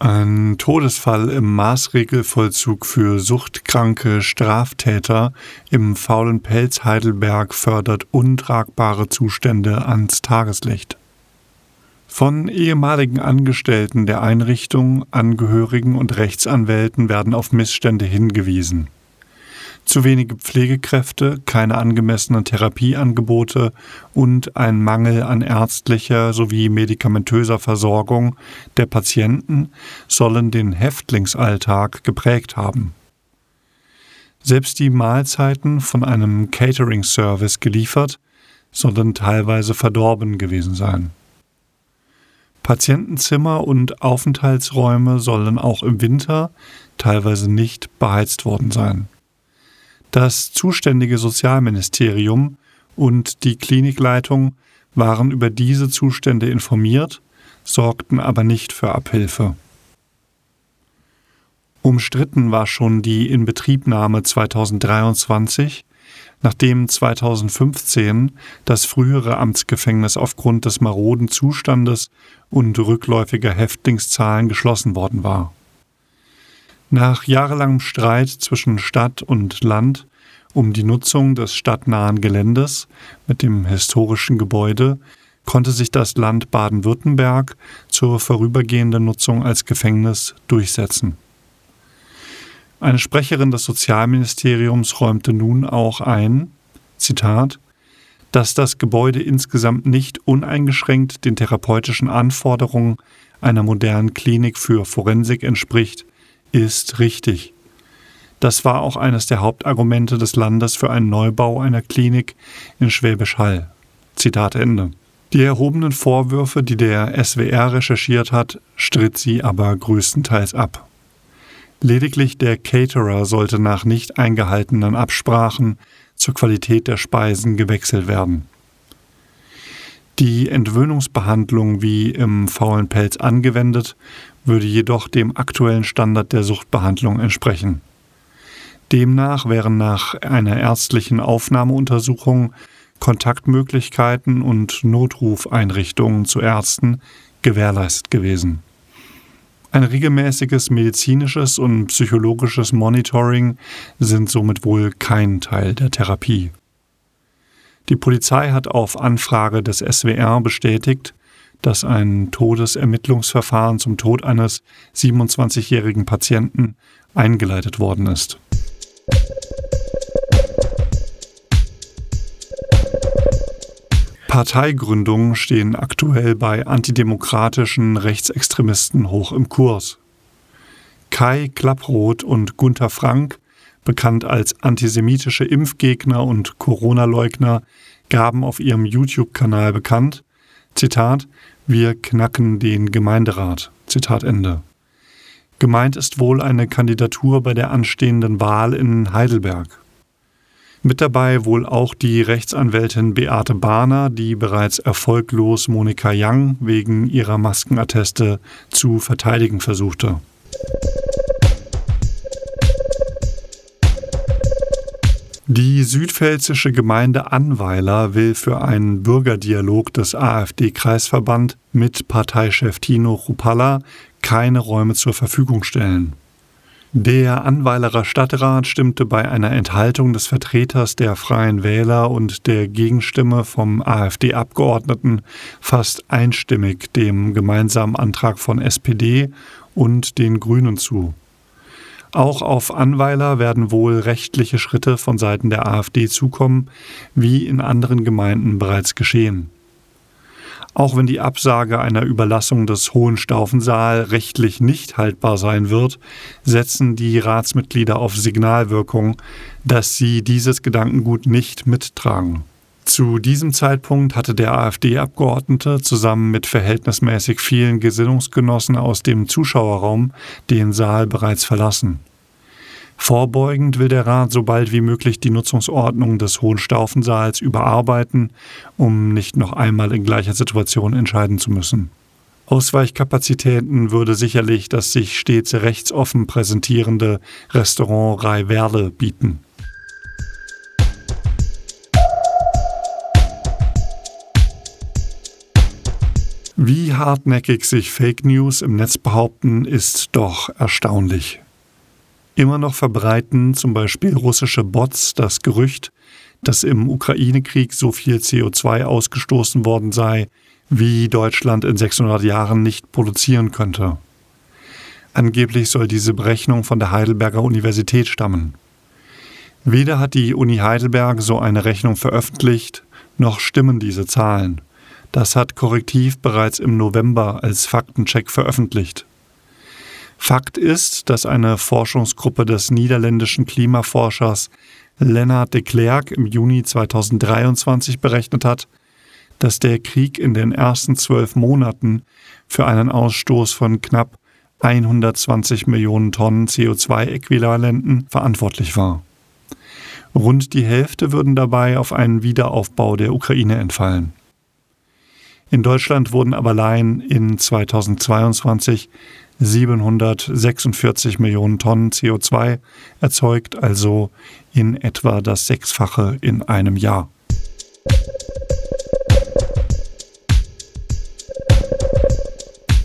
Ein Todesfall im Maßregelvollzug für suchtkranke Straftäter im faulen Pelz Heidelberg fördert untragbare Zustände ans Tageslicht. Von ehemaligen Angestellten der Einrichtung, Angehörigen und Rechtsanwälten werden auf Missstände hingewiesen. Zu wenige Pflegekräfte, keine angemessenen Therapieangebote und ein Mangel an ärztlicher sowie medikamentöser Versorgung der Patienten sollen den Häftlingsalltag geprägt haben. Selbst die Mahlzeiten von einem Catering-Service geliefert, sollen teilweise verdorben gewesen sein. Patientenzimmer und Aufenthaltsräume sollen auch im Winter teilweise nicht beheizt worden sein. Das zuständige Sozialministerium und die Klinikleitung waren über diese Zustände informiert, sorgten aber nicht für Abhilfe. Umstritten war schon die Inbetriebnahme 2023 nachdem 2015 das frühere Amtsgefängnis aufgrund des maroden Zustandes und rückläufiger Häftlingszahlen geschlossen worden war. Nach jahrelangem Streit zwischen Stadt und Land um die Nutzung des stadtnahen Geländes mit dem historischen Gebäude konnte sich das Land Baden-Württemberg zur vorübergehenden Nutzung als Gefängnis durchsetzen. Eine Sprecherin des Sozialministeriums räumte nun auch ein, Zitat, dass das Gebäude insgesamt nicht uneingeschränkt den therapeutischen Anforderungen einer modernen Klinik für Forensik entspricht, ist richtig. Das war auch eines der Hauptargumente des Landes für einen Neubau einer Klinik in Schwäbisch Hall. Zitat Ende. Die erhobenen Vorwürfe, die der SWR recherchiert hat, stritt sie aber größtenteils ab. Lediglich der Caterer sollte nach nicht eingehaltenen Absprachen zur Qualität der Speisen gewechselt werden. Die Entwöhnungsbehandlung wie im faulen Pelz angewendet, würde jedoch dem aktuellen Standard der Suchtbehandlung entsprechen. Demnach wären nach einer ärztlichen Aufnahmeuntersuchung Kontaktmöglichkeiten und Notrufeinrichtungen zu Ärzten gewährleistet gewesen. Ein regelmäßiges medizinisches und psychologisches Monitoring sind somit wohl kein Teil der Therapie. Die Polizei hat auf Anfrage des SWR bestätigt, dass ein Todesermittlungsverfahren zum Tod eines 27-jährigen Patienten eingeleitet worden ist. Parteigründungen stehen aktuell bei antidemokratischen Rechtsextremisten hoch im Kurs. Kai Klapproth und Gunther Frank, bekannt als antisemitische Impfgegner und Corona-Leugner, gaben auf ihrem YouTube-Kanal bekannt, Zitat, wir knacken den Gemeinderat. Zitat Ende. Gemeint ist wohl eine Kandidatur bei der anstehenden Wahl in Heidelberg. Mit dabei wohl auch die Rechtsanwältin Beate Bahner, die bereits erfolglos Monika Young wegen ihrer Maskenatteste zu verteidigen versuchte. Die südpfälzische Gemeinde Anweiler will für einen Bürgerdialog des AfD-Kreisverband mit Parteichef Tino Rupalla keine Räume zur Verfügung stellen. Der Anweilerer Stadtrat stimmte bei einer Enthaltung des Vertreters der Freien Wähler und der Gegenstimme vom AfD-Abgeordneten fast einstimmig dem gemeinsamen Antrag von SPD und den Grünen zu. Auch auf Anweiler werden wohl rechtliche Schritte von Seiten der AfD zukommen, wie in anderen Gemeinden bereits geschehen. Auch wenn die Absage einer Überlassung des Hohenstaufensaal rechtlich nicht haltbar sein wird, setzen die Ratsmitglieder auf Signalwirkung, dass sie dieses Gedankengut nicht mittragen. Zu diesem Zeitpunkt hatte der AfD-Abgeordnete zusammen mit verhältnismäßig vielen Gesinnungsgenossen aus dem Zuschauerraum den Saal bereits verlassen. Vorbeugend will der Rat so bald wie möglich die Nutzungsordnung des Hohen Staufensaals überarbeiten, um nicht noch einmal in gleicher Situation entscheiden zu müssen. Ausweichkapazitäten würde sicherlich das sich stets rechtsoffen präsentierende Restaurant Rai Werle bieten. Wie hartnäckig sich Fake News im Netz behaupten, ist doch erstaunlich. Immer noch verbreiten zum Beispiel russische Bots das Gerücht, dass im Ukraine-Krieg so viel CO2 ausgestoßen worden sei, wie Deutschland in 600 Jahren nicht produzieren könnte. Angeblich soll diese Berechnung von der Heidelberger Universität stammen. Weder hat die Uni Heidelberg so eine Rechnung veröffentlicht, noch stimmen diese Zahlen. Das hat Korrektiv bereits im November als Faktencheck veröffentlicht. Fakt ist, dass eine Forschungsgruppe des niederländischen Klimaforschers Lennart de Klerk im Juni 2023 berechnet hat, dass der Krieg in den ersten zwölf Monaten für einen Ausstoß von knapp 120 Millionen Tonnen CO2-Äquivalenten verantwortlich war. Rund die Hälfte würden dabei auf einen Wiederaufbau der Ukraine entfallen. In Deutschland wurden aber allein in 2022 746 Millionen Tonnen CO2 erzeugt, also in etwa das Sechsfache in einem Jahr.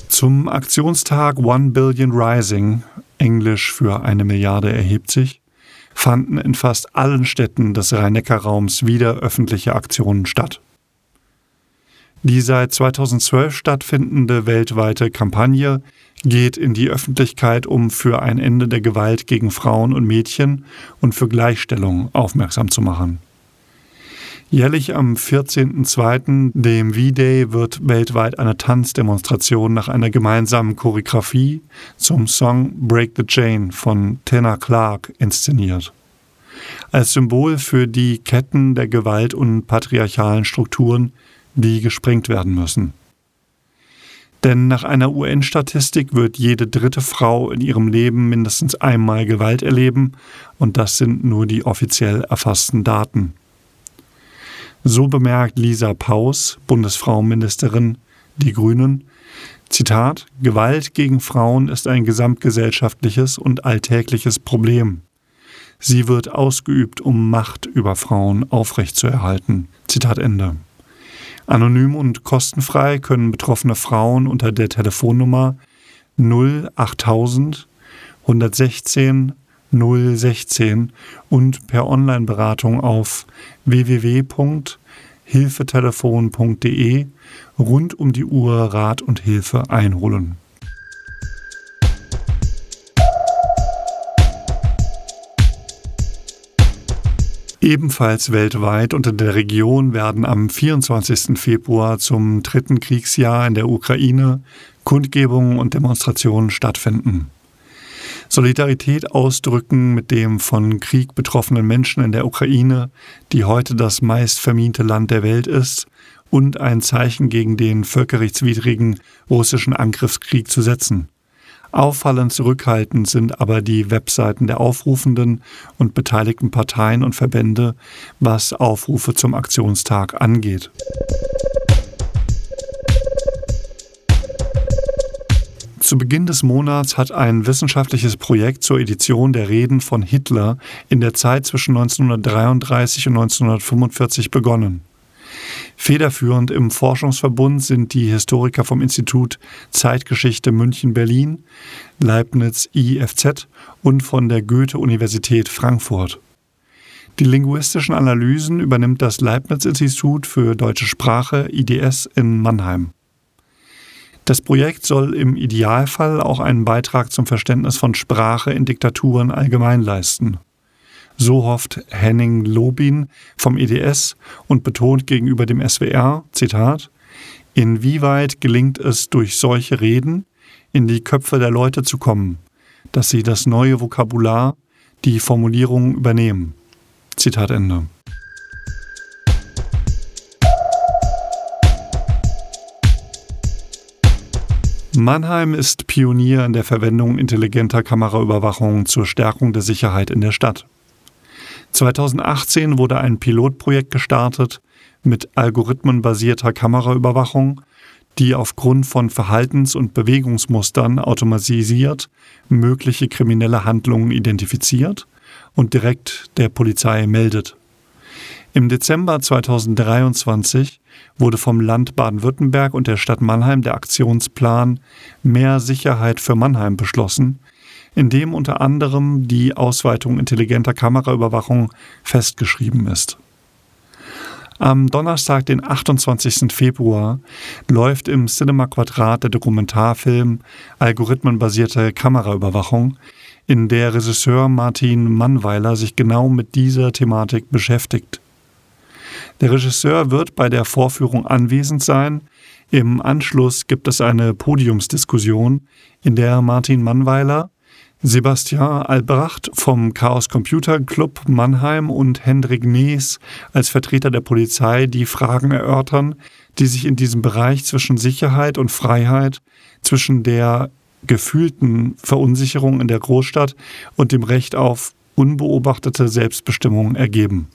Zum Aktionstag One Billion Rising, englisch für eine Milliarde erhebt sich, fanden in fast allen Städten des Rhein-Neckar-Raums wieder öffentliche Aktionen statt. Die seit 2012 stattfindende weltweite Kampagne geht in die Öffentlichkeit, um für ein Ende der Gewalt gegen Frauen und Mädchen und für Gleichstellung aufmerksam zu machen. Jährlich am 14.02., dem V-Day, wird weltweit eine Tanzdemonstration nach einer gemeinsamen Choreografie zum Song Break the Chain von Tenor Clark inszeniert. Als Symbol für die Ketten der Gewalt und patriarchalen Strukturen, die gesprengt werden müssen. Denn nach einer UN-Statistik wird jede dritte Frau in ihrem Leben mindestens einmal Gewalt erleben, und das sind nur die offiziell erfassten Daten. So bemerkt Lisa Paus, Bundesfrauenministerin, die Grünen, Zitat, Gewalt gegen Frauen ist ein gesamtgesellschaftliches und alltägliches Problem. Sie wird ausgeübt, um Macht über Frauen aufrechtzuerhalten. Zitat Ende. Anonym und kostenfrei können betroffene Frauen unter der Telefonnummer 08000 116 016 und per Online-Beratung auf www.hilfetelefon.de rund um die Uhr Rat und Hilfe einholen. Ebenfalls weltweit und in der Region werden am 24. Februar zum dritten Kriegsjahr in der Ukraine Kundgebungen und Demonstrationen stattfinden. Solidarität ausdrücken mit dem von Krieg betroffenen Menschen in der Ukraine, die heute das meist vermiente Land der Welt ist, und ein Zeichen gegen den völkerrechtswidrigen russischen Angriffskrieg zu setzen. Auffallend zurückhaltend sind aber die Webseiten der aufrufenden und beteiligten Parteien und Verbände, was Aufrufe zum Aktionstag angeht. Zu Beginn des Monats hat ein wissenschaftliches Projekt zur Edition der Reden von Hitler in der Zeit zwischen 1933 und 1945 begonnen. Federführend im Forschungsverbund sind die Historiker vom Institut Zeitgeschichte München-Berlin, Leibniz IFZ und von der Goethe-Universität Frankfurt. Die linguistischen Analysen übernimmt das Leibniz-Institut für deutsche Sprache IDS in Mannheim. Das Projekt soll im Idealfall auch einen Beitrag zum Verständnis von Sprache in Diktaturen allgemein leisten. So hofft Henning Lobin vom EDS und betont gegenüber dem SWR, Zitat, Inwieweit gelingt es durch solche Reden, in die Köpfe der Leute zu kommen, dass sie das neue Vokabular, die Formulierungen übernehmen? Zitat Ende. Mannheim ist Pionier in der Verwendung intelligenter Kameraüberwachung zur Stärkung der Sicherheit in der Stadt. 2018 wurde ein Pilotprojekt gestartet mit algorithmenbasierter Kameraüberwachung, die aufgrund von Verhaltens- und Bewegungsmustern automatisiert mögliche kriminelle Handlungen identifiziert und direkt der Polizei meldet. Im Dezember 2023 wurde vom Land Baden-Württemberg und der Stadt Mannheim der Aktionsplan Mehr Sicherheit für Mannheim beschlossen, in dem unter anderem die Ausweitung intelligenter Kameraüberwachung festgeschrieben ist. Am Donnerstag, den 28. Februar, läuft im Cinema Quadrat der Dokumentarfilm Algorithmenbasierte Kameraüberwachung, in der Regisseur Martin Mannweiler sich genau mit dieser Thematik beschäftigt. Der Regisseur wird bei der Vorführung anwesend sein. Im Anschluss gibt es eine Podiumsdiskussion, in der Martin Mannweiler, Sebastian Albracht vom Chaos Computer Club Mannheim und Hendrik Nees als Vertreter der Polizei die Fragen erörtern, die sich in diesem Bereich zwischen Sicherheit und Freiheit, zwischen der gefühlten Verunsicherung in der Großstadt und dem Recht auf unbeobachtete Selbstbestimmung ergeben.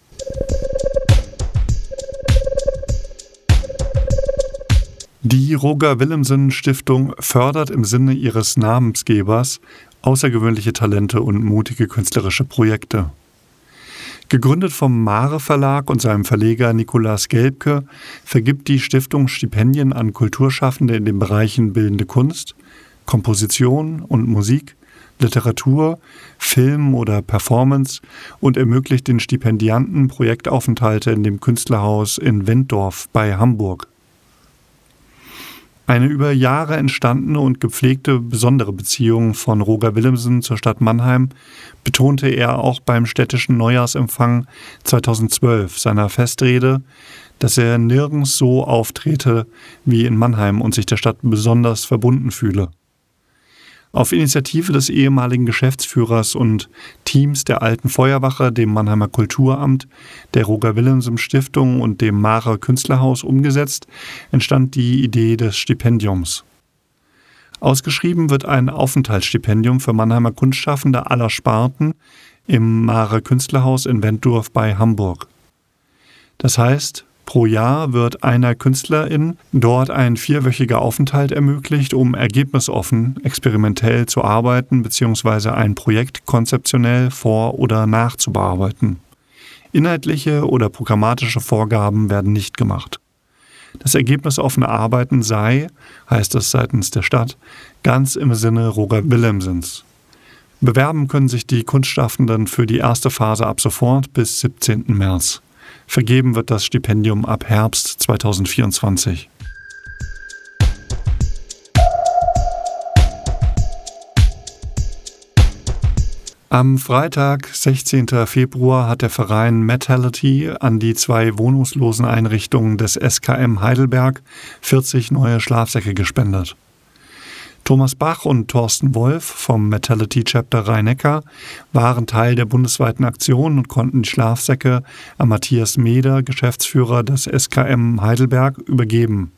Die Roger Willemsen Stiftung fördert im Sinne ihres Namensgebers außergewöhnliche Talente und mutige künstlerische Projekte. Gegründet vom Mare Verlag und seinem Verleger Nikolaus Gelbke vergibt die Stiftung Stipendien an Kulturschaffende in den Bereichen bildende Kunst, Komposition und Musik, Literatur, Film oder Performance und ermöglicht den Stipendianten Projektaufenthalte in dem Künstlerhaus in Wenddorf bei Hamburg. Eine über Jahre entstandene und gepflegte besondere Beziehung von Roger Willemsen zur Stadt Mannheim betonte er auch beim städtischen Neujahrsempfang 2012 seiner Festrede, dass er nirgends so auftrete wie in Mannheim und sich der Stadt besonders verbunden fühle. Auf Initiative des ehemaligen Geschäftsführers und Teams der Alten Feuerwache, dem Mannheimer Kulturamt, der Roger Willemsen Stiftung und dem Mare Künstlerhaus umgesetzt, entstand die Idee des Stipendiums. Ausgeschrieben wird ein Aufenthaltsstipendium für Mannheimer Kunstschaffende aller Sparten im Mare Künstlerhaus in Wenddorf bei Hamburg. Das heißt, Pro Jahr wird einer Künstlerin dort ein vierwöchiger Aufenthalt ermöglicht, um ergebnisoffen, experimentell zu arbeiten bzw. ein Projekt konzeptionell vor- oder nachzubearbeiten. Inhaltliche oder programmatische Vorgaben werden nicht gemacht. Das ergebnisoffene Arbeiten sei, heißt es seitens der Stadt, ganz im Sinne Roger Willemsens. Bewerben können sich die Kunstschaffenden für die erste Phase ab sofort bis 17. März. Vergeben wird das Stipendium ab Herbst 2024. Am Freitag, 16. Februar, hat der Verein Metality an die zwei wohnungslosen Einrichtungen des SKM Heidelberg 40 neue Schlafsäcke gespendet. Thomas Bach und Thorsten Wolf vom Metality Chapter Rhein-Neckar waren Teil der bundesweiten Aktion und konnten die Schlafsäcke an Matthias Meder, Geschäftsführer des SKM Heidelberg, übergeben.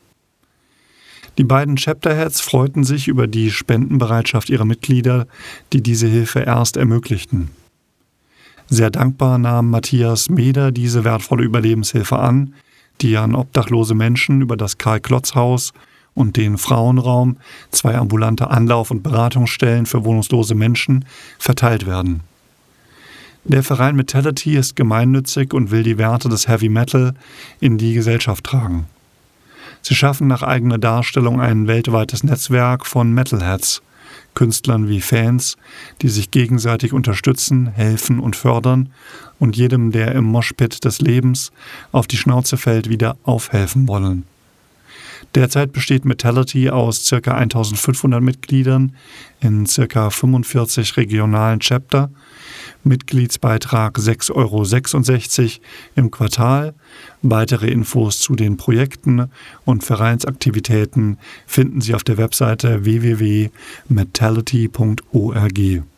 Die beiden Chapterheads freuten sich über die Spendenbereitschaft ihrer Mitglieder, die diese Hilfe erst ermöglichten. Sehr dankbar nahm Matthias Meder diese wertvolle Überlebenshilfe an, die an obdachlose Menschen über das Karl-Klotz-Haus und den Frauenraum, zwei ambulante Anlauf- und Beratungsstellen für wohnungslose Menschen, verteilt werden. Der Verein Metality ist gemeinnützig und will die Werte des Heavy Metal in die Gesellschaft tragen. Sie schaffen nach eigener Darstellung ein weltweites Netzwerk von Metalheads, Künstlern wie Fans, die sich gegenseitig unterstützen, helfen und fördern und jedem, der im Moshpit des Lebens auf die Schnauze fällt, wieder aufhelfen wollen. Derzeit besteht Metality aus ca. 1500 Mitgliedern in ca. 45 regionalen Chapter. Mitgliedsbeitrag 6,66 Euro im Quartal. Weitere Infos zu den Projekten und Vereinsaktivitäten finden Sie auf der Webseite www.metality.org.